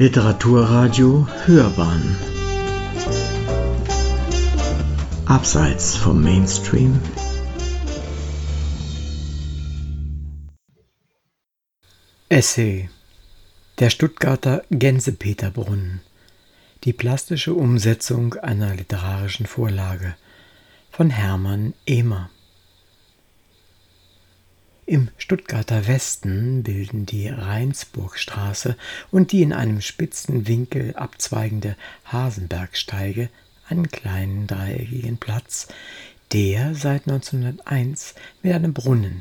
Literaturradio Hörbahn. Abseits vom Mainstream. Essay. Der Stuttgarter Gänsepeterbrunnen Die plastische Umsetzung einer literarischen Vorlage von Hermann Ehmer im Stuttgarter Westen bilden die Rheinsburgstraße und die in einem spitzen Winkel abzweigende Hasenbergsteige einen kleinen dreieckigen Platz, der seit 1901 mit einem Brunnen,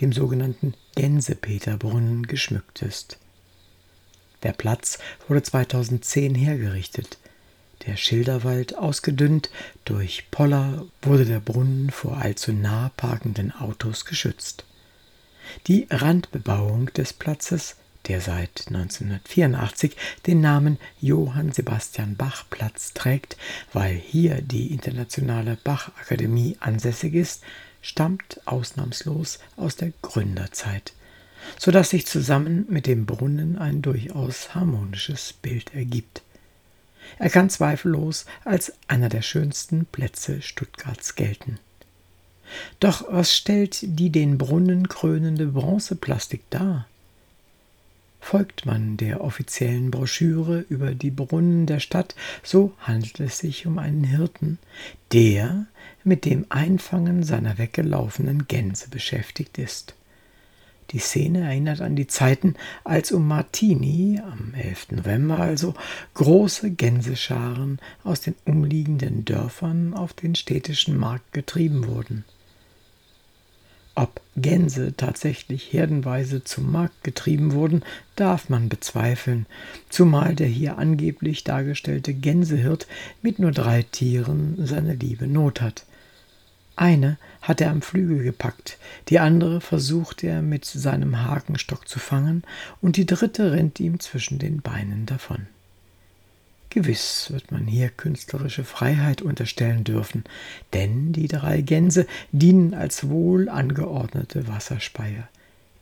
dem sogenannten Gänsepeterbrunnen, geschmückt ist. Der Platz wurde 2010 hergerichtet. Der Schilderwald ausgedünnt, durch Poller wurde der Brunnen vor allzu nah parkenden Autos geschützt. Die Randbebauung des Platzes, der seit 1984 den Namen Johann Sebastian Bach Platz trägt, weil hier die Internationale Bachakademie ansässig ist, stammt ausnahmslos aus der Gründerzeit, so dass sich zusammen mit dem Brunnen ein durchaus harmonisches Bild ergibt. Er kann zweifellos als einer der schönsten Plätze Stuttgarts gelten. Doch was stellt die den Brunnen krönende Bronzeplastik dar? Folgt man der offiziellen Broschüre über die Brunnen der Stadt, so handelt es sich um einen Hirten, der mit dem Einfangen seiner weggelaufenen Gänse beschäftigt ist. Die Szene erinnert an die Zeiten, als um Martini, am 11. November also, große Gänsescharen aus den umliegenden Dörfern auf den städtischen Markt getrieben wurden. Ob Gänse tatsächlich herdenweise zum Markt getrieben wurden, darf man bezweifeln, zumal der hier angeblich dargestellte Gänsehirt mit nur drei Tieren seine liebe Not hat. Eine hat er am Flügel gepackt, die andere versucht er mit seinem Hakenstock zu fangen, und die dritte rennt ihm zwischen den Beinen davon. Gewiss wird man hier künstlerische Freiheit unterstellen dürfen, denn die drei Gänse dienen als wohl angeordnete Wasserspeier,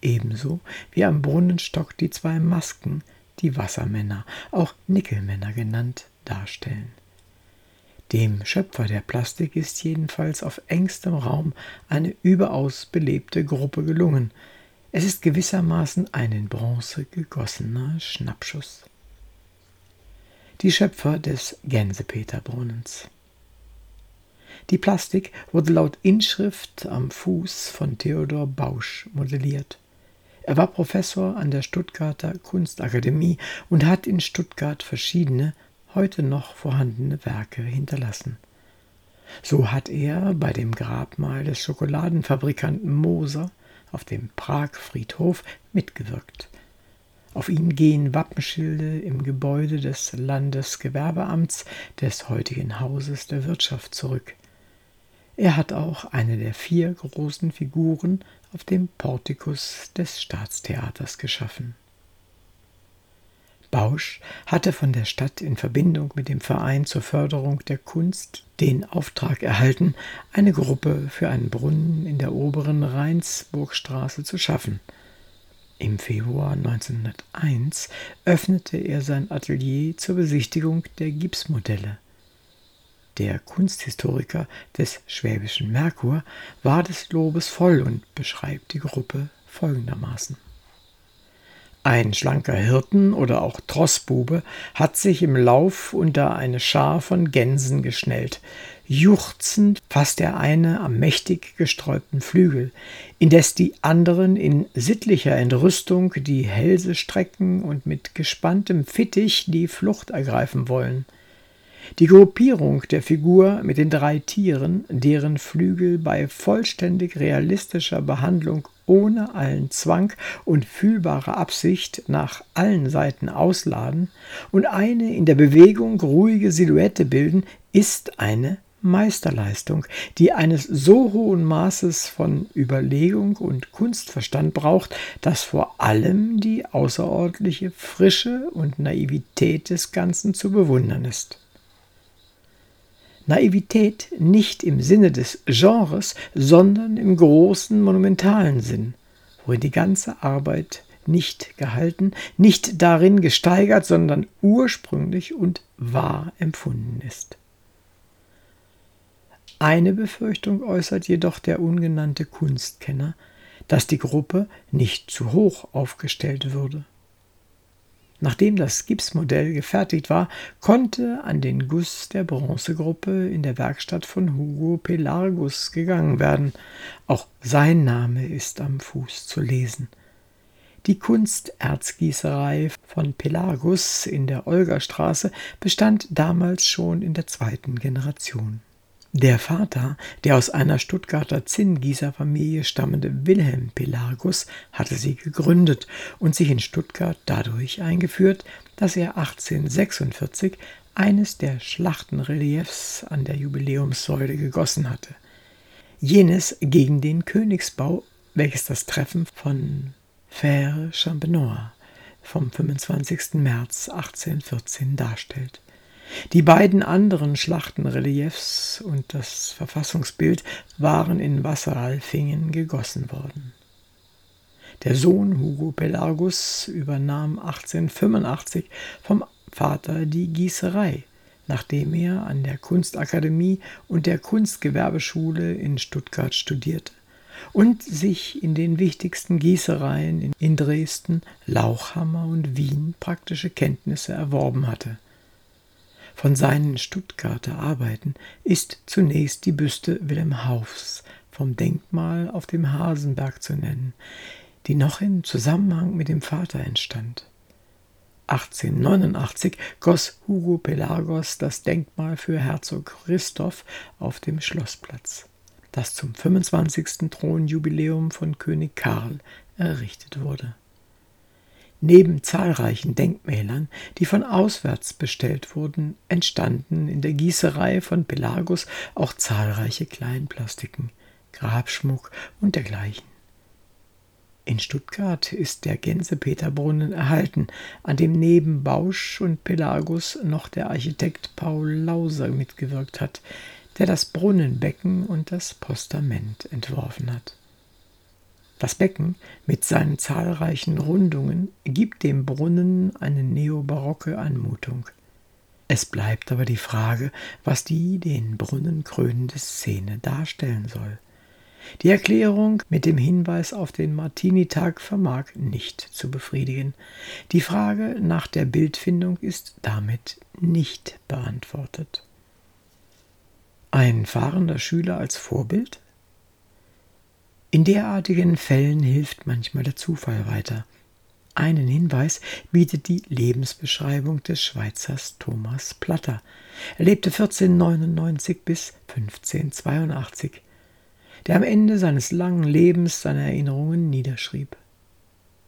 ebenso wie am Brunnenstock die zwei Masken, die Wassermänner, auch Nickelmänner genannt, darstellen. Dem Schöpfer der Plastik ist jedenfalls auf engstem Raum eine überaus belebte Gruppe gelungen. Es ist gewissermaßen ein in Bronze gegossener Schnappschuss die Schöpfer des Gänsepeterbrunnens. Die Plastik wurde laut Inschrift am Fuß von Theodor Bausch modelliert. Er war Professor an der Stuttgarter Kunstakademie und hat in Stuttgart verschiedene, heute noch vorhandene Werke hinterlassen. So hat er bei dem Grabmal des Schokoladenfabrikanten Moser auf dem Pragfriedhof mitgewirkt. Auf ihn gehen Wappenschilde im Gebäude des Landesgewerbeamts des heutigen Hauses der Wirtschaft zurück. Er hat auch eine der vier großen Figuren auf dem Portikus des Staatstheaters geschaffen. Bausch hatte von der Stadt in Verbindung mit dem Verein zur Förderung der Kunst den Auftrag erhalten, eine Gruppe für einen Brunnen in der oberen Rheinsburgstraße zu schaffen – im Februar 1901 öffnete er sein Atelier zur Besichtigung der Gipsmodelle. Der Kunsthistoriker des Schwäbischen Merkur war des Lobes voll und beschreibt die Gruppe folgendermaßen. Ein schlanker Hirten oder auch Trossbube hat sich im Lauf unter eine Schar von Gänsen geschnellt. Juchzend fasst der eine am mächtig gesträubten Flügel, indes die anderen in sittlicher Entrüstung die Hälse strecken und mit gespanntem Fittich die Flucht ergreifen wollen. Die Gruppierung der Figur mit den drei Tieren, deren Flügel bei vollständig realistischer Behandlung ohne allen Zwang und fühlbare Absicht nach allen Seiten ausladen und eine in der Bewegung ruhige Silhouette bilden, ist eine Meisterleistung, die eines so hohen Maßes von Überlegung und Kunstverstand braucht, dass vor allem die außerordentliche Frische und Naivität des Ganzen zu bewundern ist. Naivität nicht im Sinne des Genres, sondern im großen monumentalen Sinn, worin die ganze Arbeit nicht gehalten, nicht darin gesteigert, sondern ursprünglich und wahr empfunden ist. Eine Befürchtung äußert jedoch der ungenannte Kunstkenner, dass die Gruppe nicht zu hoch aufgestellt würde. Nachdem das Gipsmodell gefertigt war, konnte an den Guss der Bronzegruppe in der Werkstatt von Hugo Pelargus gegangen werden. Auch sein Name ist am Fuß zu lesen. Die Kunsterzgießerei von Pelargus in der Olgerstraße bestand damals schon in der zweiten Generation. Der Vater, der aus einer Stuttgarter Zinngießerfamilie stammende Wilhelm Pelargus, hatte sie gegründet und sich in Stuttgart dadurch eingeführt, dass er 1846 eines der Schlachtenreliefs an der Jubiläumssäule gegossen hatte. Jenes gegen den Königsbau, welches das Treffen von Fère Champenois vom 25. März 1814 darstellt. Die beiden anderen Schlachtenreliefs und das Verfassungsbild waren in Wasseralfingen gegossen worden. Der Sohn Hugo Pelargus übernahm 1885 vom Vater die Gießerei, nachdem er an der Kunstakademie und der Kunstgewerbeschule in Stuttgart studierte und sich in den wichtigsten Gießereien in Dresden, Lauchhammer und Wien praktische Kenntnisse erworben hatte. Von seinen Stuttgarter Arbeiten ist zunächst die Büste Wilhelm Haufs vom Denkmal auf dem Hasenberg zu nennen, die noch im Zusammenhang mit dem Vater entstand. 1889 goss Hugo Pelagos das Denkmal für Herzog Christoph auf dem Schlossplatz, das zum 25. Thronjubiläum von König Karl errichtet wurde Neben zahlreichen Denkmälern, die von auswärts bestellt wurden, entstanden in der Gießerei von Pelagus auch zahlreiche Kleinplastiken, Grabschmuck und dergleichen. In Stuttgart ist der Gänsepeterbrunnen erhalten, an dem neben Bausch und Pelagus noch der Architekt Paul Lauser mitgewirkt hat, der das Brunnenbecken und das Postament entworfen hat. Das Becken mit seinen zahlreichen Rundungen gibt dem Brunnen eine neobarocke Anmutung. Es bleibt aber die Frage, was die den Brunnen krönende Szene darstellen soll. Die Erklärung mit dem Hinweis auf den Martinitag vermag nicht zu befriedigen. Die Frage nach der Bildfindung ist damit nicht beantwortet. Ein fahrender Schüler als Vorbild? In derartigen Fällen hilft manchmal der Zufall weiter. Einen Hinweis bietet die Lebensbeschreibung des Schweizers Thomas Platter. Er lebte 1499 bis 1582, der am Ende seines langen Lebens seine Erinnerungen niederschrieb.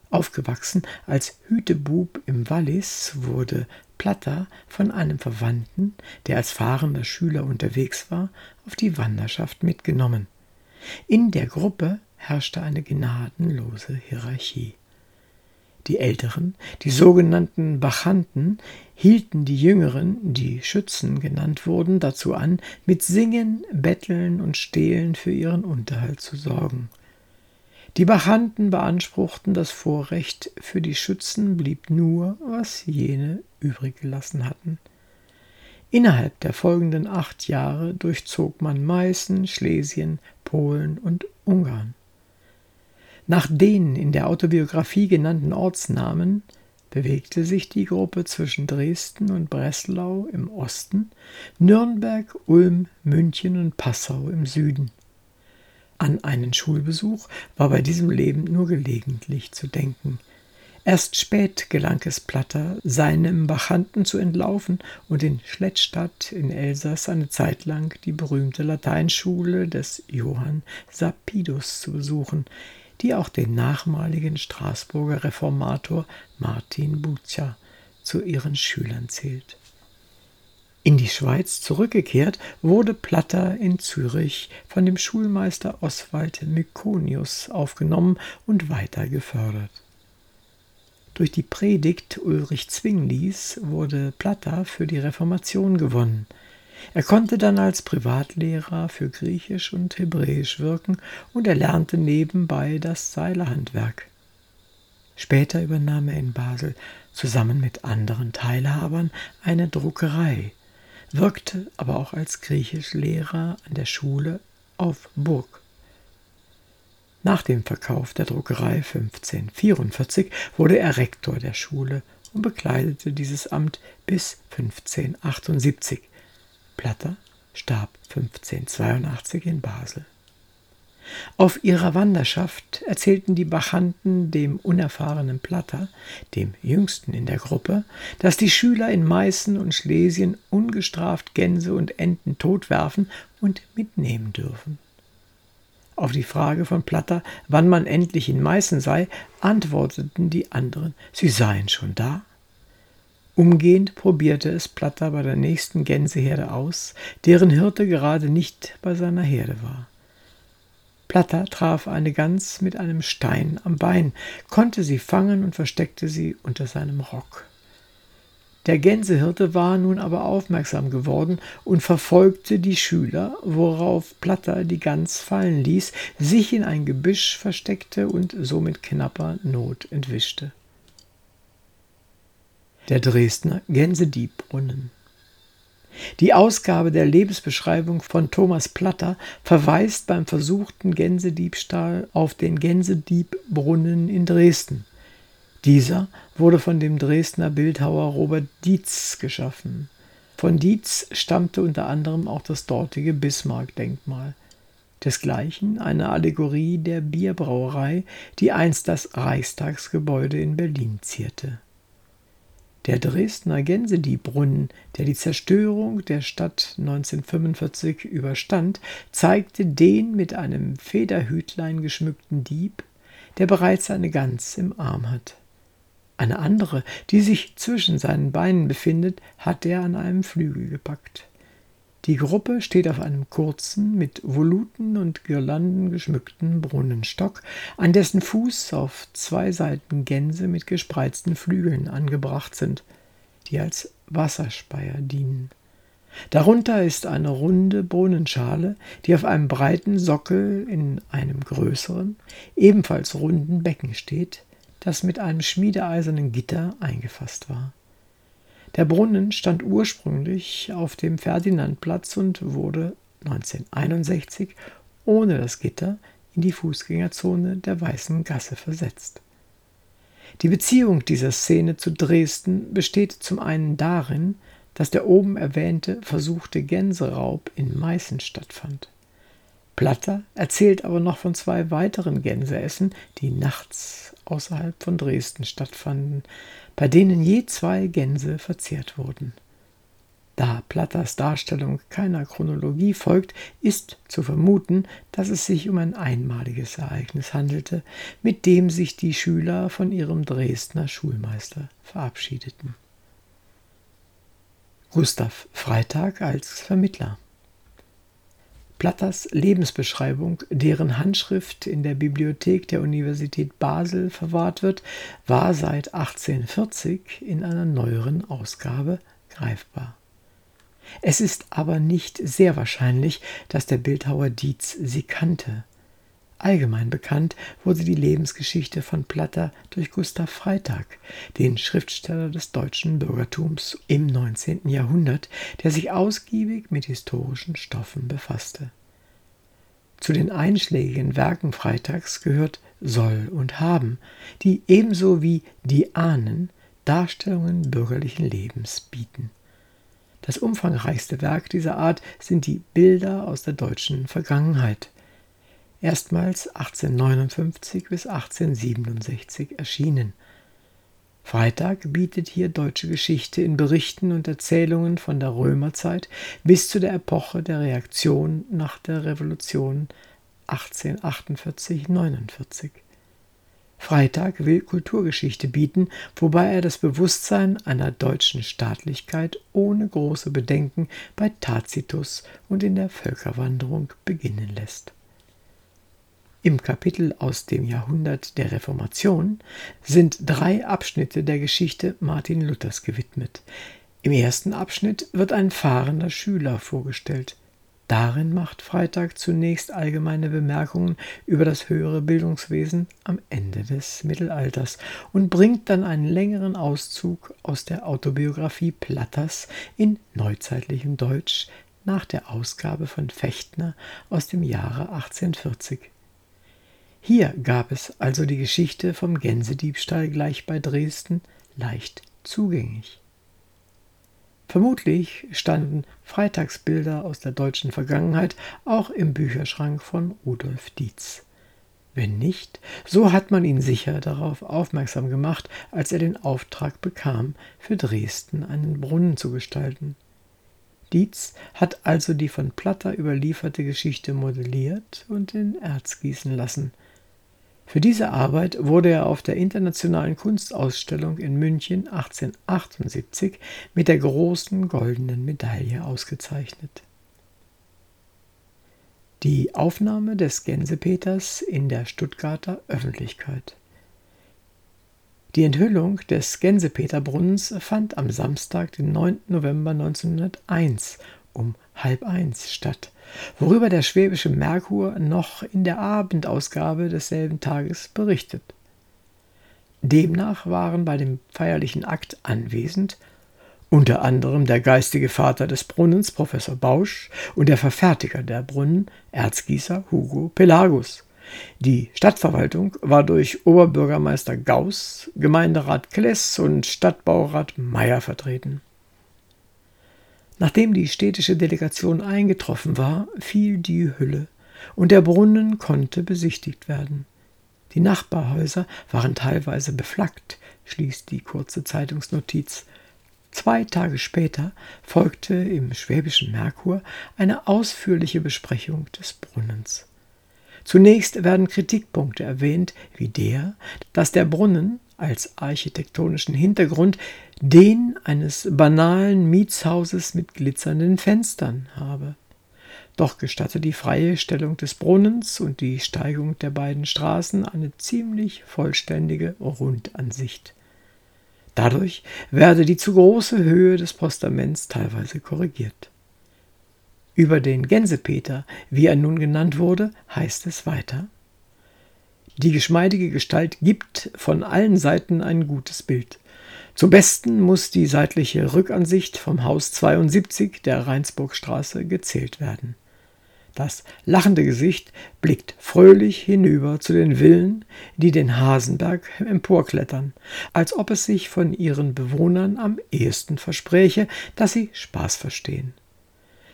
Aufgewachsen als Hütebub im Wallis wurde Platter von einem Verwandten, der als fahrender Schüler unterwegs war, auf die Wanderschaft mitgenommen. In der Gruppe herrschte eine gnadenlose Hierarchie. Die Älteren, die sogenannten Bachanten, hielten die Jüngeren, die Schützen genannt wurden, dazu an, mit Singen, Betteln und Stehlen für ihren Unterhalt zu sorgen. Die Bachanten beanspruchten das Vorrecht, für die Schützen blieb nur, was jene übrig gelassen hatten. Innerhalb der folgenden acht Jahre durchzog man Meißen, Schlesien, Polen und Ungarn. Nach den in der Autobiografie genannten Ortsnamen bewegte sich die Gruppe zwischen Dresden und Breslau im Osten, Nürnberg, Ulm, München und Passau im Süden. An einen Schulbesuch war bei diesem Leben nur gelegentlich zu denken. Erst spät gelang es Platter, seinem Bachanten zu entlaufen und in Schlettstadt in Elsass eine Zeit lang die berühmte Lateinschule des Johann Sapidus zu besuchen, die auch den nachmaligen Straßburger Reformator Martin Bucer zu ihren Schülern zählt. In die Schweiz zurückgekehrt, wurde Platter in Zürich von dem Schulmeister Oswald Mykonius aufgenommen und weiter gefördert. Durch die Predigt Ulrich Zwinglis wurde Platter für die Reformation gewonnen. Er konnte dann als Privatlehrer für Griechisch und Hebräisch wirken und erlernte nebenbei das Seilerhandwerk. Später übernahm er in Basel zusammen mit anderen Teilhabern eine Druckerei, wirkte aber auch als Griechischlehrer an der Schule auf Burg. Nach dem Verkauf der Druckerei 1544 wurde er Rektor der Schule und bekleidete dieses Amt bis 1578. Platter starb 1582 in Basel. Auf ihrer Wanderschaft erzählten die Bachanten dem unerfahrenen Platter, dem jüngsten in der Gruppe, dass die Schüler in Meißen und Schlesien ungestraft Gänse und Enten totwerfen und mitnehmen dürfen. Auf die Frage von Platter, wann man endlich in Meißen sei, antworteten die anderen, sie seien schon da. Umgehend probierte es Platter bei der nächsten Gänseherde aus, deren Hirte gerade nicht bei seiner Herde war. Platter traf eine Gans mit einem Stein am Bein, konnte sie fangen und versteckte sie unter seinem Rock. Der Gänsehirte war nun aber aufmerksam geworden und verfolgte die Schüler, worauf Platter die Gans fallen ließ, sich in ein Gebüsch versteckte und so mit knapper Not entwischte. Der Dresdner Gänsediebrunnen die Ausgabe der Lebensbeschreibung von Thomas Platter verweist beim versuchten Gänsediebstahl auf den Gänsediebrunnen in Dresden. Dieser wurde von dem Dresdner Bildhauer Robert Dietz geschaffen. Von Dietz stammte unter anderem auch das dortige Bismarck-Denkmal. Desgleichen eine Allegorie der Bierbrauerei, die einst das Reichstagsgebäude in Berlin zierte. Der Dresdner Gänsediebrunnen, der die Zerstörung der Stadt 1945 überstand, zeigte den mit einem Federhütlein geschmückten Dieb, der bereits eine Gans im Arm hat. Eine andere, die sich zwischen seinen Beinen befindet, hat er an einem Flügel gepackt. Die Gruppe steht auf einem kurzen, mit Voluten und Girlanden geschmückten Brunnenstock, an dessen Fuß auf zwei Seiten Gänse mit gespreizten Flügeln angebracht sind, die als Wasserspeier dienen. Darunter ist eine runde Brunnenschale, die auf einem breiten Sockel in einem größeren, ebenfalls runden Becken steht, das mit einem schmiedeeisernen Gitter eingefasst war. Der Brunnen stand ursprünglich auf dem Ferdinandplatz und wurde 1961 ohne das Gitter in die Fußgängerzone der Weißen Gasse versetzt. Die Beziehung dieser Szene zu Dresden besteht zum einen darin, dass der oben erwähnte versuchte Gänseraub in Meißen stattfand. Platter erzählt aber noch von zwei weiteren Gänseessen, die nachts außerhalb von Dresden stattfanden, bei denen je zwei Gänse verzehrt wurden. Da Platters Darstellung keiner Chronologie folgt, ist zu vermuten, dass es sich um ein einmaliges Ereignis handelte, mit dem sich die Schüler von ihrem Dresdner Schulmeister verabschiedeten. Gustav Freitag als Vermittler Platters Lebensbeschreibung, deren Handschrift in der Bibliothek der Universität Basel verwahrt wird, war seit 1840 in einer neueren Ausgabe greifbar. Es ist aber nicht sehr wahrscheinlich, dass der Bildhauer Dietz sie kannte. Allgemein bekannt wurde die Lebensgeschichte von Platter durch Gustav Freitag, den Schriftsteller des deutschen Bürgertums im 19. Jahrhundert, der sich ausgiebig mit historischen Stoffen befasste. Zu den einschlägigen Werken Freitags gehört Soll und Haben, die ebenso wie die Ahnen Darstellungen bürgerlichen Lebens bieten. Das umfangreichste Werk dieser Art sind die Bilder aus der deutschen Vergangenheit, erstmals 1859 bis 1867 erschienen. Freitag bietet hier deutsche Geschichte in Berichten und Erzählungen von der Römerzeit bis zu der Epoche der Reaktion nach der Revolution 1848-49. Freitag will Kulturgeschichte bieten, wobei er das Bewusstsein einer deutschen Staatlichkeit ohne große Bedenken bei Tacitus und in der Völkerwanderung beginnen lässt. Im Kapitel aus dem Jahrhundert der Reformation sind drei Abschnitte der Geschichte Martin Luthers gewidmet. Im ersten Abschnitt wird ein fahrender Schüler vorgestellt. Darin macht Freitag zunächst allgemeine Bemerkungen über das höhere Bildungswesen am Ende des Mittelalters und bringt dann einen längeren Auszug aus der Autobiografie Platters in neuzeitlichem Deutsch nach der Ausgabe von Fechtner aus dem Jahre 1840. Hier gab es also die Geschichte vom Gänsediebstahl gleich bei Dresden leicht zugänglich. Vermutlich standen Freitagsbilder aus der deutschen Vergangenheit auch im Bücherschrank von Rudolf Dietz. Wenn nicht, so hat man ihn sicher darauf aufmerksam gemacht, als er den Auftrag bekam, für Dresden einen Brunnen zu gestalten. Dietz hat also die von Platter überlieferte Geschichte modelliert und in Erz gießen lassen – für diese Arbeit wurde er auf der Internationalen Kunstausstellung in München 1878 mit der großen goldenen Medaille ausgezeichnet. Die Aufnahme des Gänsepeters in der Stuttgarter Öffentlichkeit. Die Enthüllung des Gänsepeterbrunnens fand am Samstag, den 9. November 1901 um halb eins statt, worüber der Schwäbische Merkur noch in der Abendausgabe desselben Tages berichtet. Demnach waren bei dem feierlichen Akt anwesend unter anderem der geistige Vater des Brunnens, Professor Bausch, und der Verfertiger der Brunnen, Erzgießer Hugo Pelagus. Die Stadtverwaltung war durch Oberbürgermeister Gauss, Gemeinderat Kless und Stadtbaurat Meyer vertreten. Nachdem die städtische Delegation eingetroffen war, fiel die Hülle und der Brunnen konnte besichtigt werden. Die Nachbarhäuser waren teilweise beflaggt, schließt die kurze Zeitungsnotiz. Zwei Tage später folgte im Schwäbischen Merkur eine ausführliche Besprechung des Brunnens. Zunächst werden Kritikpunkte erwähnt, wie der, dass der Brunnen als architektonischen Hintergrund den eines banalen Mietshauses mit glitzernden Fenstern habe. Doch gestatte die freie Stellung des Brunnens und die Steigung der beiden Straßen eine ziemlich vollständige Rundansicht. Dadurch werde die zu große Höhe des Postaments teilweise korrigiert. Über den Gänsepeter, wie er nun genannt wurde, heißt es weiter. Die geschmeidige Gestalt gibt von allen Seiten ein gutes Bild. Zum Besten muss die seitliche Rückansicht vom Haus 72 der Rheinsburgstraße gezählt werden. Das lachende Gesicht blickt fröhlich hinüber zu den Villen, die den Hasenberg emporklettern, als ob es sich von ihren Bewohnern am ehesten verspräche, dass sie Spaß verstehen.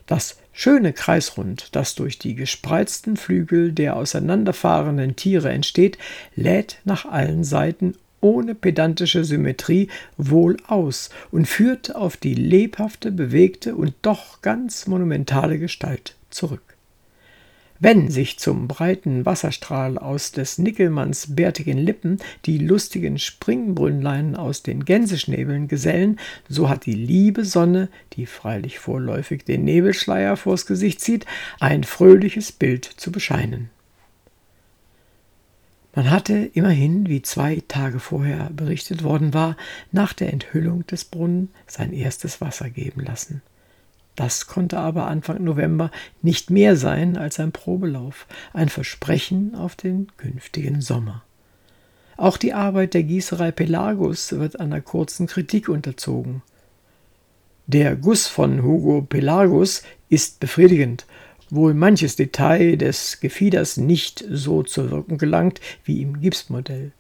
Das schöne Kreisrund, das durch die gespreizten Flügel der auseinanderfahrenden Tiere entsteht, lädt nach allen Seiten ohne pedantische Symmetrie wohl aus und führt auf die lebhafte, bewegte und doch ganz monumentale Gestalt zurück. Wenn sich zum breiten Wasserstrahl aus des Nickelmanns bärtigen Lippen die lustigen Springbrünnlein aus den Gänseschnäbeln gesellen, so hat die liebe Sonne, die freilich vorläufig den Nebelschleier vors Gesicht zieht, ein fröhliches Bild zu bescheinen. Man hatte immerhin, wie zwei Tage vorher berichtet worden war, nach der Enthüllung des Brunnen sein erstes Wasser geben lassen. Das konnte aber Anfang November nicht mehr sein als ein Probelauf, ein Versprechen auf den künftigen Sommer. Auch die Arbeit der Gießerei Pelagus wird einer kurzen Kritik unterzogen. Der Guss von Hugo Pelagus ist befriedigend, wohl manches Detail des Gefieders nicht so zur Wirkung gelangt wie im Gipsmodell.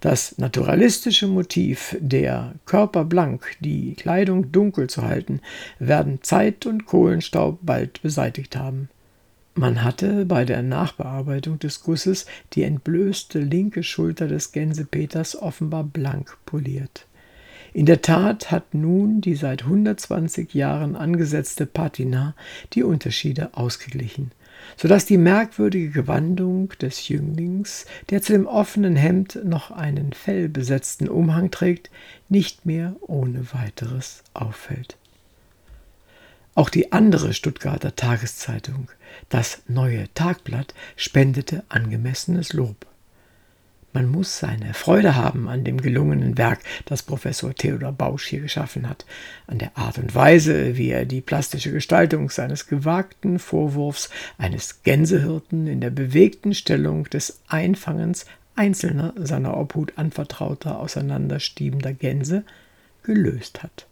Das naturalistische Motiv, der Körper blank, die Kleidung dunkel zu halten, werden Zeit und Kohlenstaub bald beseitigt haben. Man hatte bei der Nachbearbeitung des Gusses die entblößte linke Schulter des Gänsepeters offenbar blank poliert. In der Tat hat nun die seit 120 Jahren angesetzte Patina die Unterschiede ausgeglichen so dass die merkwürdige Gewandung des Jünglings, der zu dem offenen Hemd noch einen fellbesetzten Umhang trägt, nicht mehr ohne weiteres auffällt. Auch die andere Stuttgarter Tageszeitung, das Neue Tagblatt, spendete angemessenes Lob. Man muss seine Freude haben an dem gelungenen Werk, das Professor Theodor Bausch hier geschaffen hat, an der Art und Weise, wie er die plastische Gestaltung seines gewagten Vorwurfs eines Gänsehirten in der bewegten Stellung des Einfangens einzelner seiner Obhut anvertrauter auseinanderstiebender Gänse gelöst hat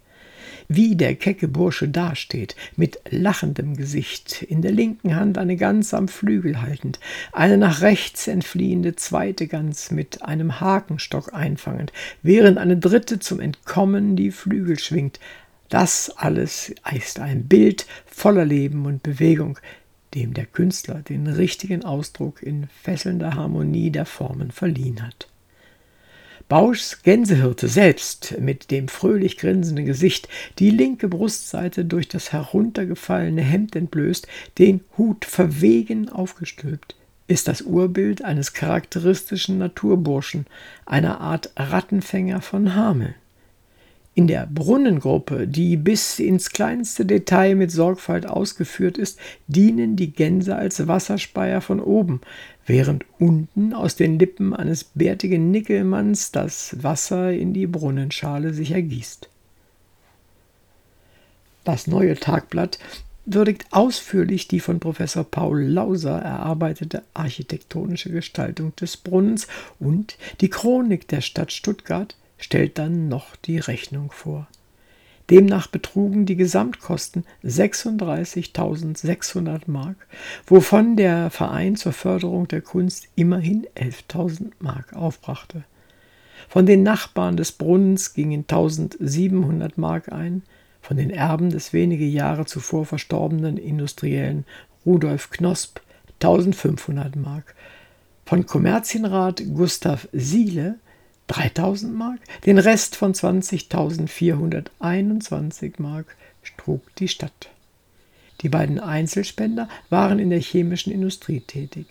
wie der kecke Bursche dasteht, mit lachendem Gesicht, in der linken Hand eine Gans am Flügel haltend, eine nach rechts entfliehende zweite Gans mit einem Hakenstock einfangend, während eine dritte zum Entkommen die Flügel schwingt. Das alles ist ein Bild voller Leben und Bewegung, dem der Künstler den richtigen Ausdruck in fesselnder Harmonie der Formen verliehen hat. Bauschs Gänsehirte selbst mit dem fröhlich grinsenden Gesicht, die linke Brustseite durch das heruntergefallene Hemd entblößt, den Hut verwegen aufgestülpt, ist das Urbild eines charakteristischen Naturburschen, einer Art Rattenfänger von Hameln. In der Brunnengruppe, die bis ins kleinste Detail mit Sorgfalt ausgeführt ist, dienen die Gänse als Wasserspeier von oben, während unten aus den Lippen eines bärtigen Nickelmanns das Wasser in die Brunnenschale sich ergießt. Das neue Tagblatt würdigt ausführlich die von Professor Paul Lauser erarbeitete architektonische Gestaltung des Brunnens und die Chronik der Stadt Stuttgart stellt dann noch die Rechnung vor. Demnach betrugen die Gesamtkosten 36.600 Mark, wovon der Verein zur Förderung der Kunst immerhin 11.000 Mark aufbrachte. Von den Nachbarn des Brunnens gingen 1.700 Mark ein, von den Erben des wenige Jahre zuvor verstorbenen Industriellen Rudolf Knosp 1500 Mark, von Kommerzienrat Gustav Siele 3000 Mark. Den Rest von 20.421 Mark trug die Stadt. Die beiden Einzelspender waren in der chemischen Industrie tätig.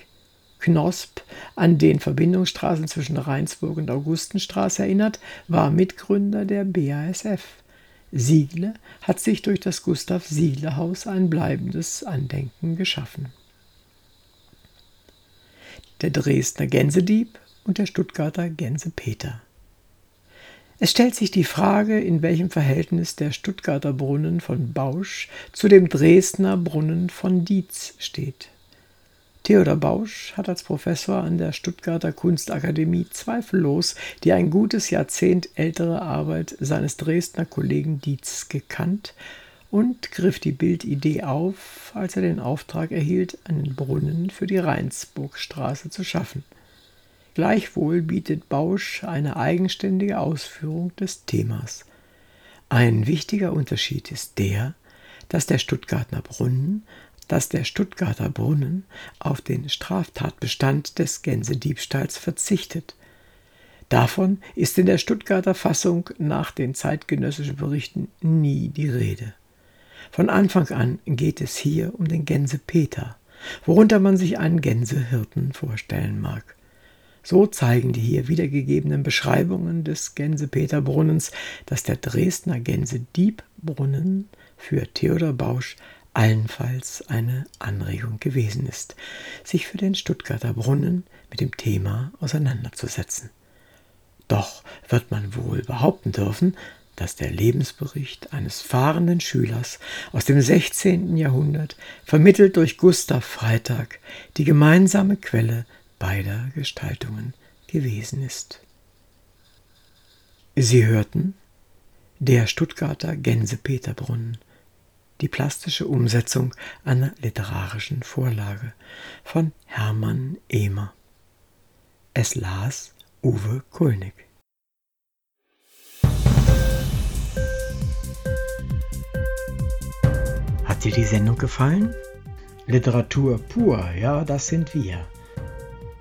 Knosp, an den Verbindungsstraßen zwischen Rheinsburg und Augustenstraße erinnert, war Mitgründer der BASF. Siegle hat sich durch das Gustav Siegle Haus ein bleibendes Andenken geschaffen. Der Dresdner Gänsedieb und der Stuttgarter Gänsepeter. Es stellt sich die Frage, in welchem Verhältnis der Stuttgarter Brunnen von Bausch zu dem Dresdner Brunnen von Dietz steht. Theodor Bausch hat als Professor an der Stuttgarter Kunstakademie zweifellos die ein gutes Jahrzehnt ältere Arbeit seines Dresdner Kollegen Dietz gekannt und griff die Bildidee auf, als er den Auftrag erhielt, einen Brunnen für die Rheinsburgstraße zu schaffen. Gleichwohl bietet Bausch eine eigenständige Ausführung des Themas. Ein wichtiger Unterschied ist der, dass der Stuttgarter Brunnen, dass der Stuttgarter Brunnen auf den Straftatbestand des Gänsediebstahls verzichtet. Davon ist in der Stuttgarter Fassung nach den zeitgenössischen Berichten nie die Rede. Von Anfang an geht es hier um den Gänsepeter, worunter man sich einen Gänsehirten vorstellen mag. So zeigen die hier wiedergegebenen Beschreibungen des Gänsepeterbrunnens, dass der Dresdner Gänsediebrunnen für Theodor Bausch allenfalls eine Anregung gewesen ist, sich für den Stuttgarter Brunnen mit dem Thema auseinanderzusetzen. Doch wird man wohl behaupten dürfen, dass der Lebensbericht eines fahrenden Schülers aus dem 16. Jahrhundert, vermittelt durch Gustav Freitag, die gemeinsame Quelle beider Gestaltungen gewesen ist. Sie hörten der Stuttgarter Gänsepeterbrunnen, die plastische Umsetzung einer literarischen Vorlage von Hermann Ehmer. Es las Uwe Kulnig. Hat dir die Sendung gefallen? Literatur pur, ja, das sind wir